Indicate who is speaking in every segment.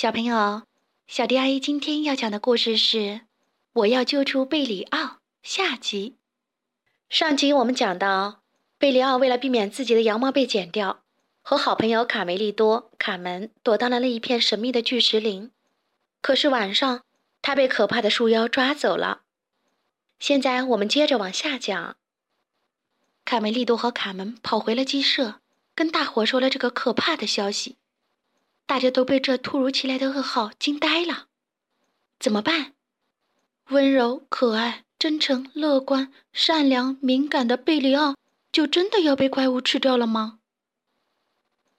Speaker 1: 小朋友，小迪阿姨今天要讲的故事是《我要救出贝里奥》下集。上集我们讲到，贝里奥为了避免自己的羊毛被剪掉，和好朋友卡梅利多、卡门躲到了那一片神秘的巨石林。可是晚上，他被可怕的树妖抓走了。现在我们接着往下讲。卡梅利多和卡门跑回了鸡舍，跟大伙说了这个可怕的消息。大家都被这突如其来的噩耗惊呆了，怎么办？温柔、可爱、真诚、乐观、善良、敏感的贝里奥，就真的要被怪物吃掉了吗？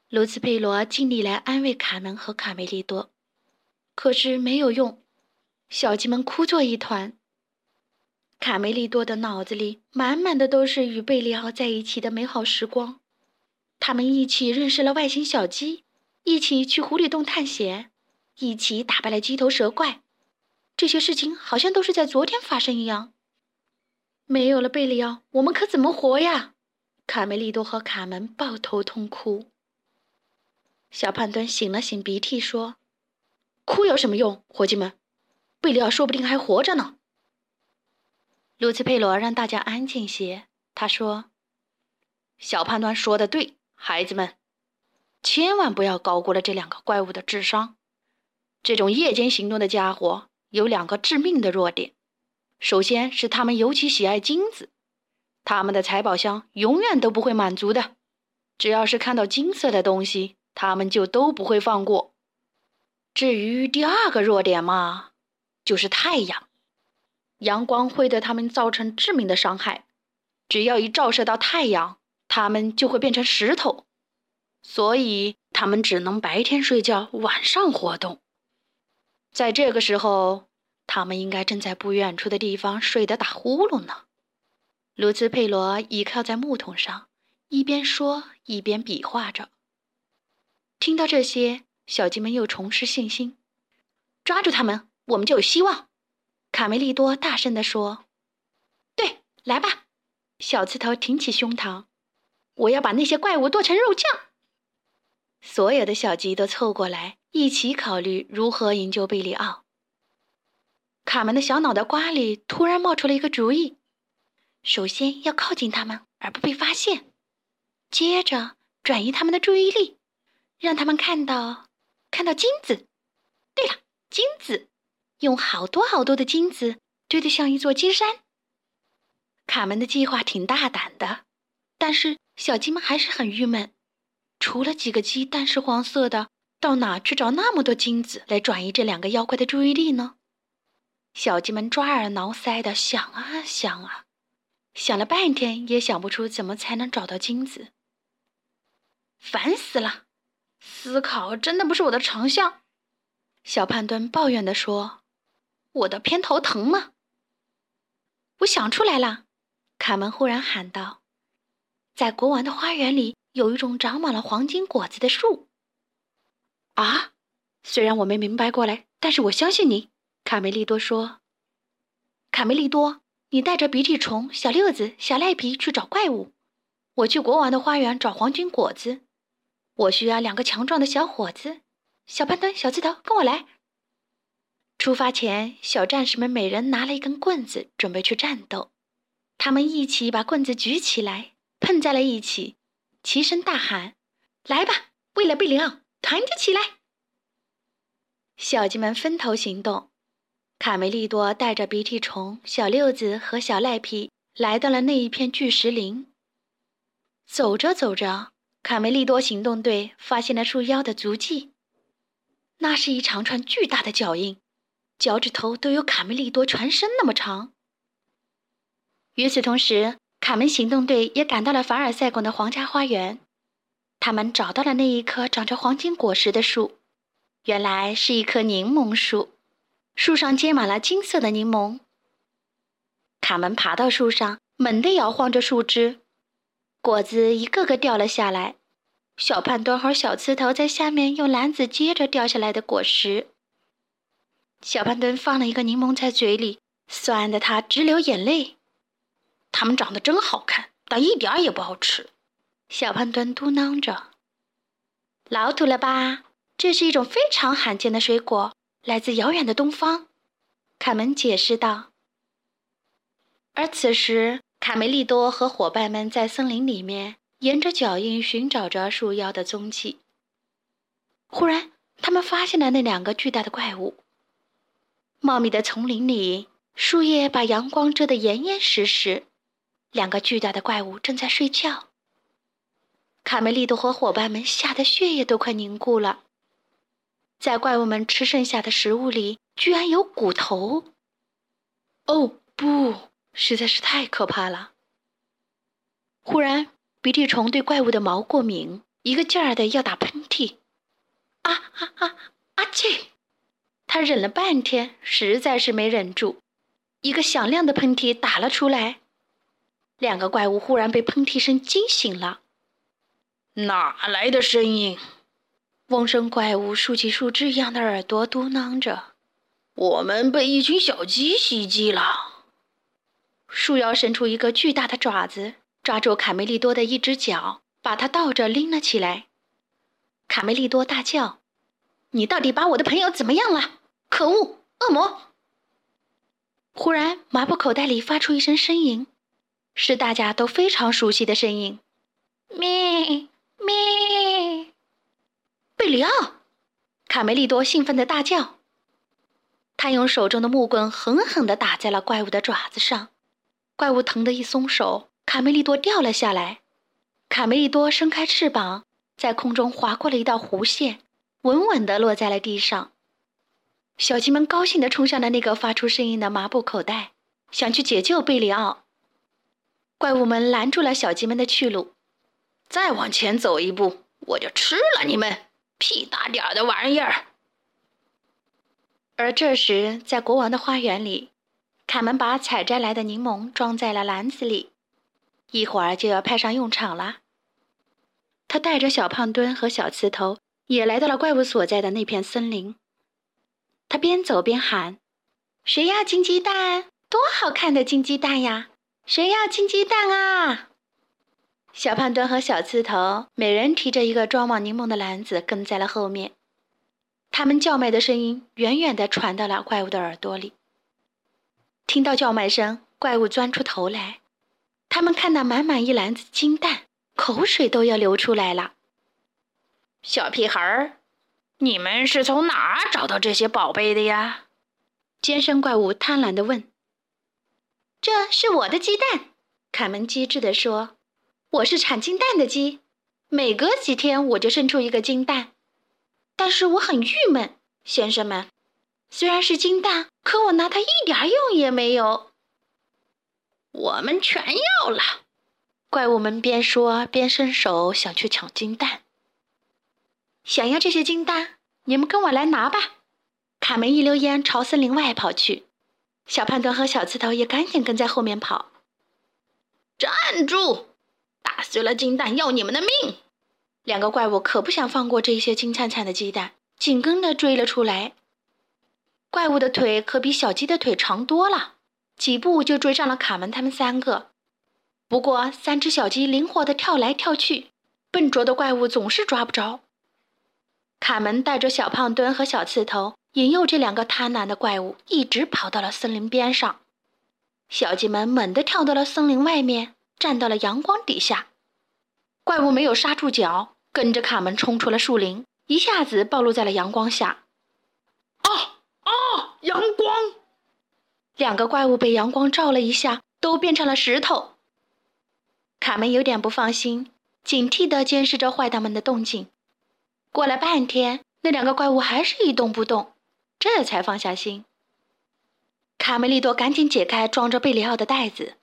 Speaker 1: 卢茨佩罗尽力来安慰卡门和卡梅利多，可是没有用，小鸡们哭作一团。卡梅利多的脑子里满满的都是与贝里奥在一起的美好时光，他们一起认识了外星小鸡。一起去狐狸洞探险，一起打败了鸡头蛇怪，这些事情好像都是在昨天发生一样。没有了贝里奥，我们可怎么活呀？卡梅利多和卡门抱头痛哭。小胖墩擤了擤鼻涕说：“哭有什么用，伙计们？贝里奥说不定还活着呢。”卢茨佩罗让大家安静些，他说：“小胖墩说的对，孩子们。”千万不要高估了这两个怪物的智商。这种夜间行动的家伙有两个致命的弱点：首先是他们尤其喜爱金子，他们的财宝箱永远都不会满足的。只要是看到金色的东西，他们就都不会放过。至于第二个弱点嘛，就是太阳，阳光会对他们造成致命的伤害。只要一照射到太阳，他们就会变成石头。所以他们只能白天睡觉，晚上活动。在这个时候，他们应该正在不远处的地方睡得打呼噜呢。卢兹佩罗倚靠在木桶上，一边说一边比划着。听到这些，小鸡们又重拾信心。抓住他们，我们就有希望。卡梅利多大声地说：“对，来吧！”小刺头挺起胸膛：“我要把那些怪物剁成肉酱。”所有的小鸡都凑过来，一起考虑如何营救贝里奥。卡门的小脑袋瓜里突然冒出了一个主意：首先要靠近他们而不被发现，接着转移他们的注意力，让他们看到看到金子。对了，金子，用好多好多的金子堆得像一座金山。卡门的计划挺大胆的，但是小鸡们还是很郁闷。除了几个鸡蛋是黄色的，到哪去找那么多金子来转移这两个妖怪的注意力呢？小鸡们抓耳挠腮的想啊想啊，想了半天也想不出怎么才能找到金子。烦死了，思考真的不是我的长项。小胖墩抱怨地说：“我的偏头疼吗？”我想出来了，卡门忽然喊道：“在国王的花园里。”有一种长满了黄金果子的树。啊，虽然我没明白过来，但是我相信你。”卡梅利多说。“卡梅利多，你带着鼻涕虫、小六子、小赖皮去找怪物，我去国王的花园找黄金果子。我需要两个强壮的小伙子，小胖墩、小刺头，跟我来。”出发前，小战士们每人拿了一根棍子，准备去战斗。他们一起把棍子举起来，碰在了一起。齐声大喊：“来吧！为了贝里奥，团结起来！”小鸡们分头行动。卡梅利多带着鼻涕虫、小六子和小赖皮来到了那一片巨石林。走着走着，卡梅利多行动队发现了树妖的足迹。那是一长串巨大的脚印，脚趾头都有卡梅利多全身那么长。与此同时，卡门行动队也赶到了凡尔赛宫的皇家花园，他们找到了那一棵长着黄金果实的树，原来是一棵柠檬树，树上结满了金色的柠檬。卡门爬到树上，猛地摇晃着树枝，果子一个个掉了下来。小胖墩和小刺头在下面用篮子接着掉下来的果实。小胖墩放了一个柠檬在嘴里，酸得他直流眼泪。它们长得真好看，但一点也不好吃。小胖墩嘟囔着：“老土了吧？这是一种非常罕见的水果，来自遥远的东方。卡门解释道。而此时，卡梅利多和伙伴们在森林里面沿着脚印寻找着树妖的踪迹。忽然，他们发现了那两个巨大的怪物。茂密的丛林里，树叶把阳光遮得严严实实。两个巨大的怪物正在睡觉。卡梅利多和伙伴们吓得血液都快凝固了。在怪物们吃剩下的食物里，居然有骨头！哦，不，实在是太可怕了！忽然，鼻涕虫对怪物的毛过敏，一个劲儿的要打喷嚏。啊啊啊！阿切！他忍了半天，实在是没忍住，一个响亮的喷嚏打了出来。两个怪物忽然被喷嚏声惊醒了。
Speaker 2: 哪来的声音？
Speaker 1: 嗡声怪物竖起树枝一样的耳朵，嘟囔着：“
Speaker 2: 我们被一群小鸡袭击了。”
Speaker 1: 树妖伸出一个巨大的爪子，抓住卡梅利多的一只脚，把它倒着拎了起来。卡梅利多大叫：“你到底把我的朋友怎么样了？可恶，恶魔！”忽然，麻布口袋里发出一声呻吟，是大家都非常熟悉的声音：“咩咩。”贝里奥，卡梅利多兴奋的大叫。他用手中的木棍狠狠地打在了怪物的爪子上，怪物疼得一松手，卡梅利多掉了下来。卡梅利多伸开翅膀，在空中划过了一道弧线，稳稳地落在了地上。小鸡们高兴地冲向了那个发出声音的麻布口袋，想去解救贝里奥。怪物们拦住了小鸡们的去路，
Speaker 2: 再往前走一步，我就吃了你们！屁大点的玩意儿！
Speaker 1: 而这时，在国王的花园里，卡门把采摘来的柠檬装在了篮子里，一会儿就要派上用场了。他带着小胖墩和小刺头，也来到了怪物所在的那片森林。他边走边喊：“谁要金鸡蛋？多好看的金鸡蛋呀！谁要金鸡蛋啊？”小胖墩和小刺头每人提着一个装满柠檬的篮子，跟在了后面。他们叫卖的声音远远地传到了怪物的耳朵里。听到叫卖声，怪物钻出头来。他们看到满满一篮子金蛋，口水都要流出来了。
Speaker 2: 小屁孩儿，你们是从哪儿找到这些宝贝的呀？
Speaker 1: 尖声怪物贪婪地问。“这是我的鸡蛋。”卡门机智地说。我是产金蛋的鸡，每隔几天我就生出一个金蛋。但是我很郁闷，先生们，虽然是金蛋，可我拿它一点用也没有。
Speaker 2: 我们全要了！
Speaker 1: 怪物们边说边伸手想去抢金蛋。想要这些金蛋，你们跟我来拿吧！卡门一溜烟朝森林外跑去，小胖墩和小刺头也赶紧跟在后面跑。
Speaker 2: 站住！打碎了金蛋，要你们的命！
Speaker 1: 两个怪物可不想放过这些金灿灿的鸡蛋，紧跟着追了出来。怪物的腿可比小鸡的腿长多了，几步就追上了卡门他们三个。不过，三只小鸡灵活的跳来跳去，笨拙的怪物总是抓不着。卡门带着小胖墩和小刺头，引诱这两个贪婪的怪物，一直跑到了森林边上。小鸡们猛地跳到了森林外面。站到了阳光底下，怪物没有刹住脚，跟着卡门冲出了树林，一下子暴露在了阳光下。
Speaker 2: 啊啊！阳光！
Speaker 1: 两个怪物被阳光照了一下，都变成了石头。卡门有点不放心，警惕地监视着坏蛋们的动静。过了半天，那两个怪物还是一动不动，这才放下心。卡梅利多赶紧解开装着贝里奥的袋子。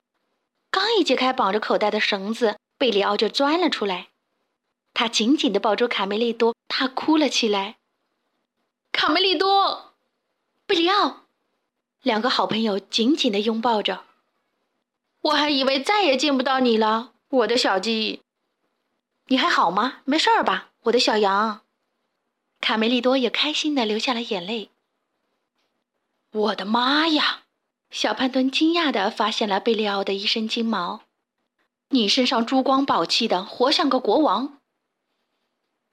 Speaker 1: 刚一解开绑着口袋的绳子，贝里奥就钻了出来。他紧紧地抱住卡梅利多，他哭了起来。
Speaker 2: 卡梅利多，
Speaker 1: 贝里奥，两个好朋友紧紧地拥抱着。我还以为再也见不到你了，我的小鸡。你还好吗？没事儿吧，我的小羊？卡梅利多也开心地流下了眼泪。我的妈呀！小胖墩惊讶地发现了贝利奥的一身金毛，你身上珠光宝气的，活像个国王。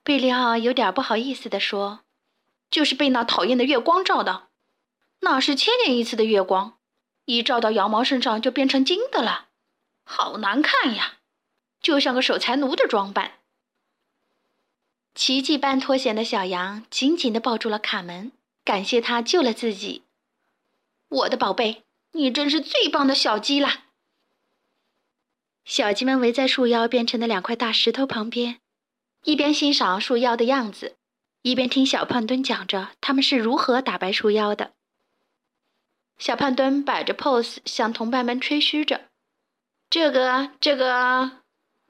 Speaker 1: 贝利奥有点不好意思地说：“
Speaker 2: 就是被那讨厌的月光照的，那是千年一次的月光，一照到羊毛身上就变成金的了，好难看呀，就像个守财奴的装扮。”
Speaker 1: 奇迹般脱险的小羊紧紧地抱住了卡门，感谢他救了自己。
Speaker 2: 我的宝贝，你真是最棒的小鸡啦！
Speaker 1: 小鸡们围在树腰变成的两块大石头旁边。一边欣赏树妖的样子，一边听小胖墩讲着他们是如何打败树妖的。小胖墩摆着 pose 向同伴们吹嘘着：“
Speaker 2: 这个，这个，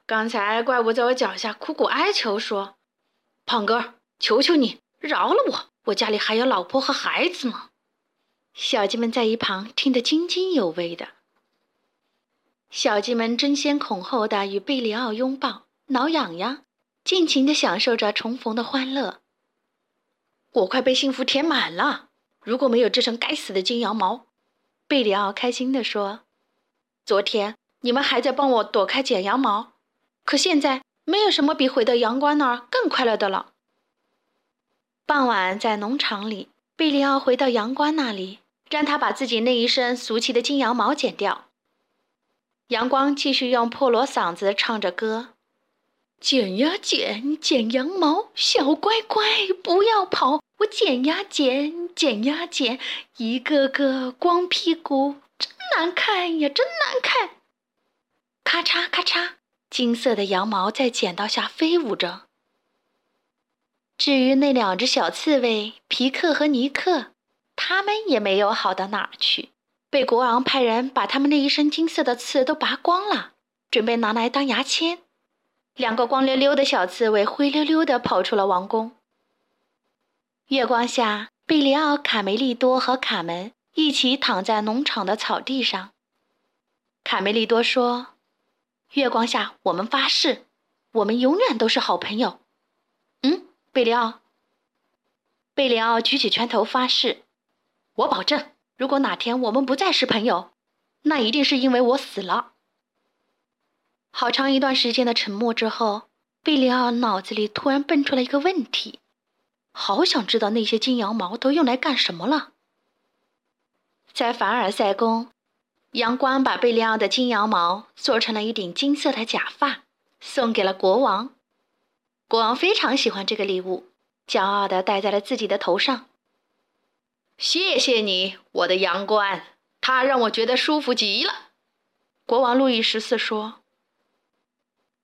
Speaker 2: 刚才怪物在我脚下苦苦哀求说：‘胖哥，求求你饶了我，我家里还有老婆和孩子呢。’”
Speaker 1: 小鸡们在一旁听得津津有味的。小鸡们争先恐后的与贝里奥拥抱、挠痒痒。尽情的享受着重逢的欢乐。
Speaker 2: 我快被幸福填满了。如果没有这身该死的金羊毛，
Speaker 1: 贝里奥开心地说：“
Speaker 2: 昨天你们还在帮我躲开剪羊毛，可现在没有什么比回到阳光那儿更快乐的了。”
Speaker 1: 傍晚，在农场里，贝里奥回到阳光那里，让他把自己那一身俗气的金羊毛剪掉。阳光继续用破锣嗓子唱着歌。
Speaker 2: 剪呀剪，剪羊毛，小乖乖不要跑。我剪呀剪，剪呀剪，一个个光屁股，真难看呀，真难看。
Speaker 1: 咔嚓咔嚓，金色的羊毛在剪刀下飞舞着。至于那两只小刺猬皮克和尼克，他们也没有好到哪儿去，被国王派人把他们那一身金色的刺都拔光了，准备拿来当牙签。两个光溜溜的小刺猬灰溜溜地跑出了王宫。月光下，贝里奥、卡梅利多和卡门一起躺在农场的草地上。卡梅利多说：“月光下，我们发誓，我们永远都是好朋友。”嗯，贝里奥。贝里奥举起拳头发誓：“我保证，如果哪天我们不再是朋友，那一定是因为我死了。”好长一段时间的沉默之后，贝里奥脑子里突然蹦出了一个问题：好想知道那些金羊毛都用来干什么了。在凡尔赛宫，阳光把贝里奥的金羊毛做成了一顶金色的假发，送给了国王。国王非常喜欢这个礼物，骄傲地戴在了自己的头上。
Speaker 2: 谢谢你，我的阳光，它让我觉得舒服极了。
Speaker 1: 国王路易十四说。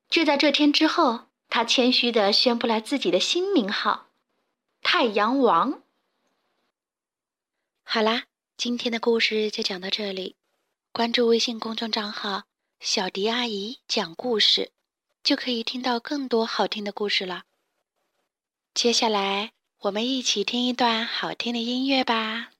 Speaker 1: 就在这天之后，他谦虚地宣布了自己的新名号——太阳王。好啦，今天的故事就讲到这里。关注微信公众账号“小迪阿姨讲故事”，就可以听到更多好听的故事了。接下来，我们一起听一段好听的音乐吧。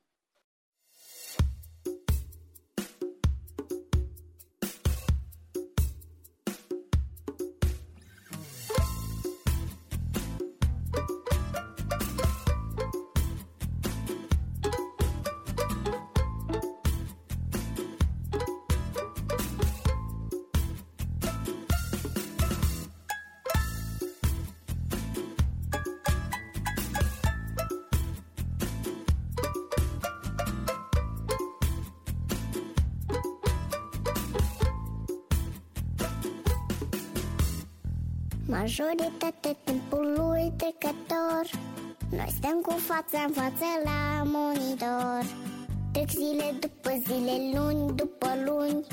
Speaker 3: Majoritatea timpului trecător Noi stăm cu fața în față la monitor. Trec zile după zile, luni după luni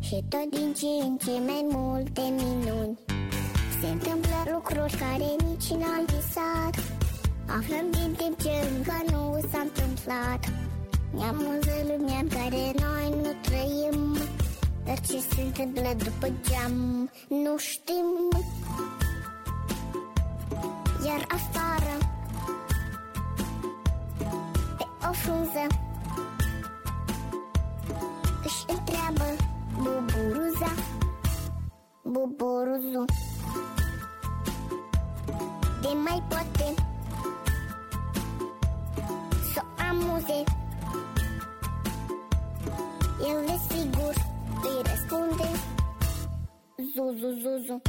Speaker 3: Și tot din ce în ce mai multe minuni. Se întâmplă lucruri care nici n-am visat Aflăm din timp ce încă nu s-a întâmplat. Ne-am lumea în care noi nu trăim Dar ce se întâmplă după geam nu știm. Iar afară Pe o frunză Își întreabă buburuza Buburuzu. De mai poate Să o amuze. El desigur îi răspunde zuzu.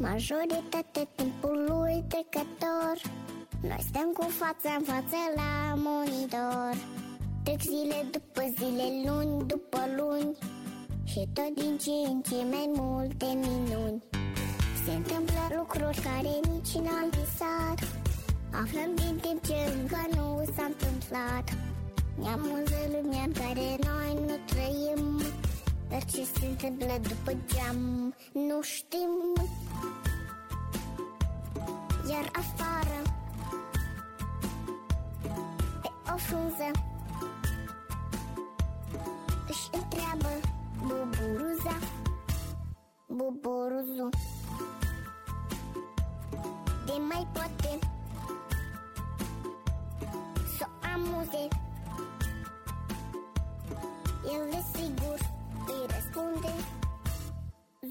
Speaker 3: Majoritatea timpului trecător Noi stăm cu fața în față la monitor. Trec zile după zile, luni după luni Și tot din ce în ce mai multe minuni. Se întâmplă lucruri care nici n-am visat. Aflăm din timp ce încă nu s-a întâmplat. Ne amuză lumea în care noi nu trăim Dar ce se întâmplă după geam. Nu știm. Iar afară Pe o frunză Își întreabă buburuza Buburuzu De mai poate Să o amuze. El desigur y responde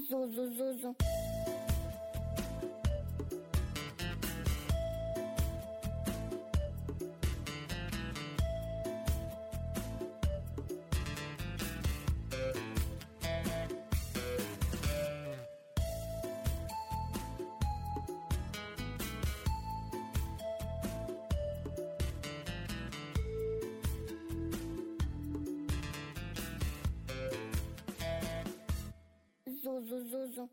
Speaker 3: Zuzuzuzu. zuzu.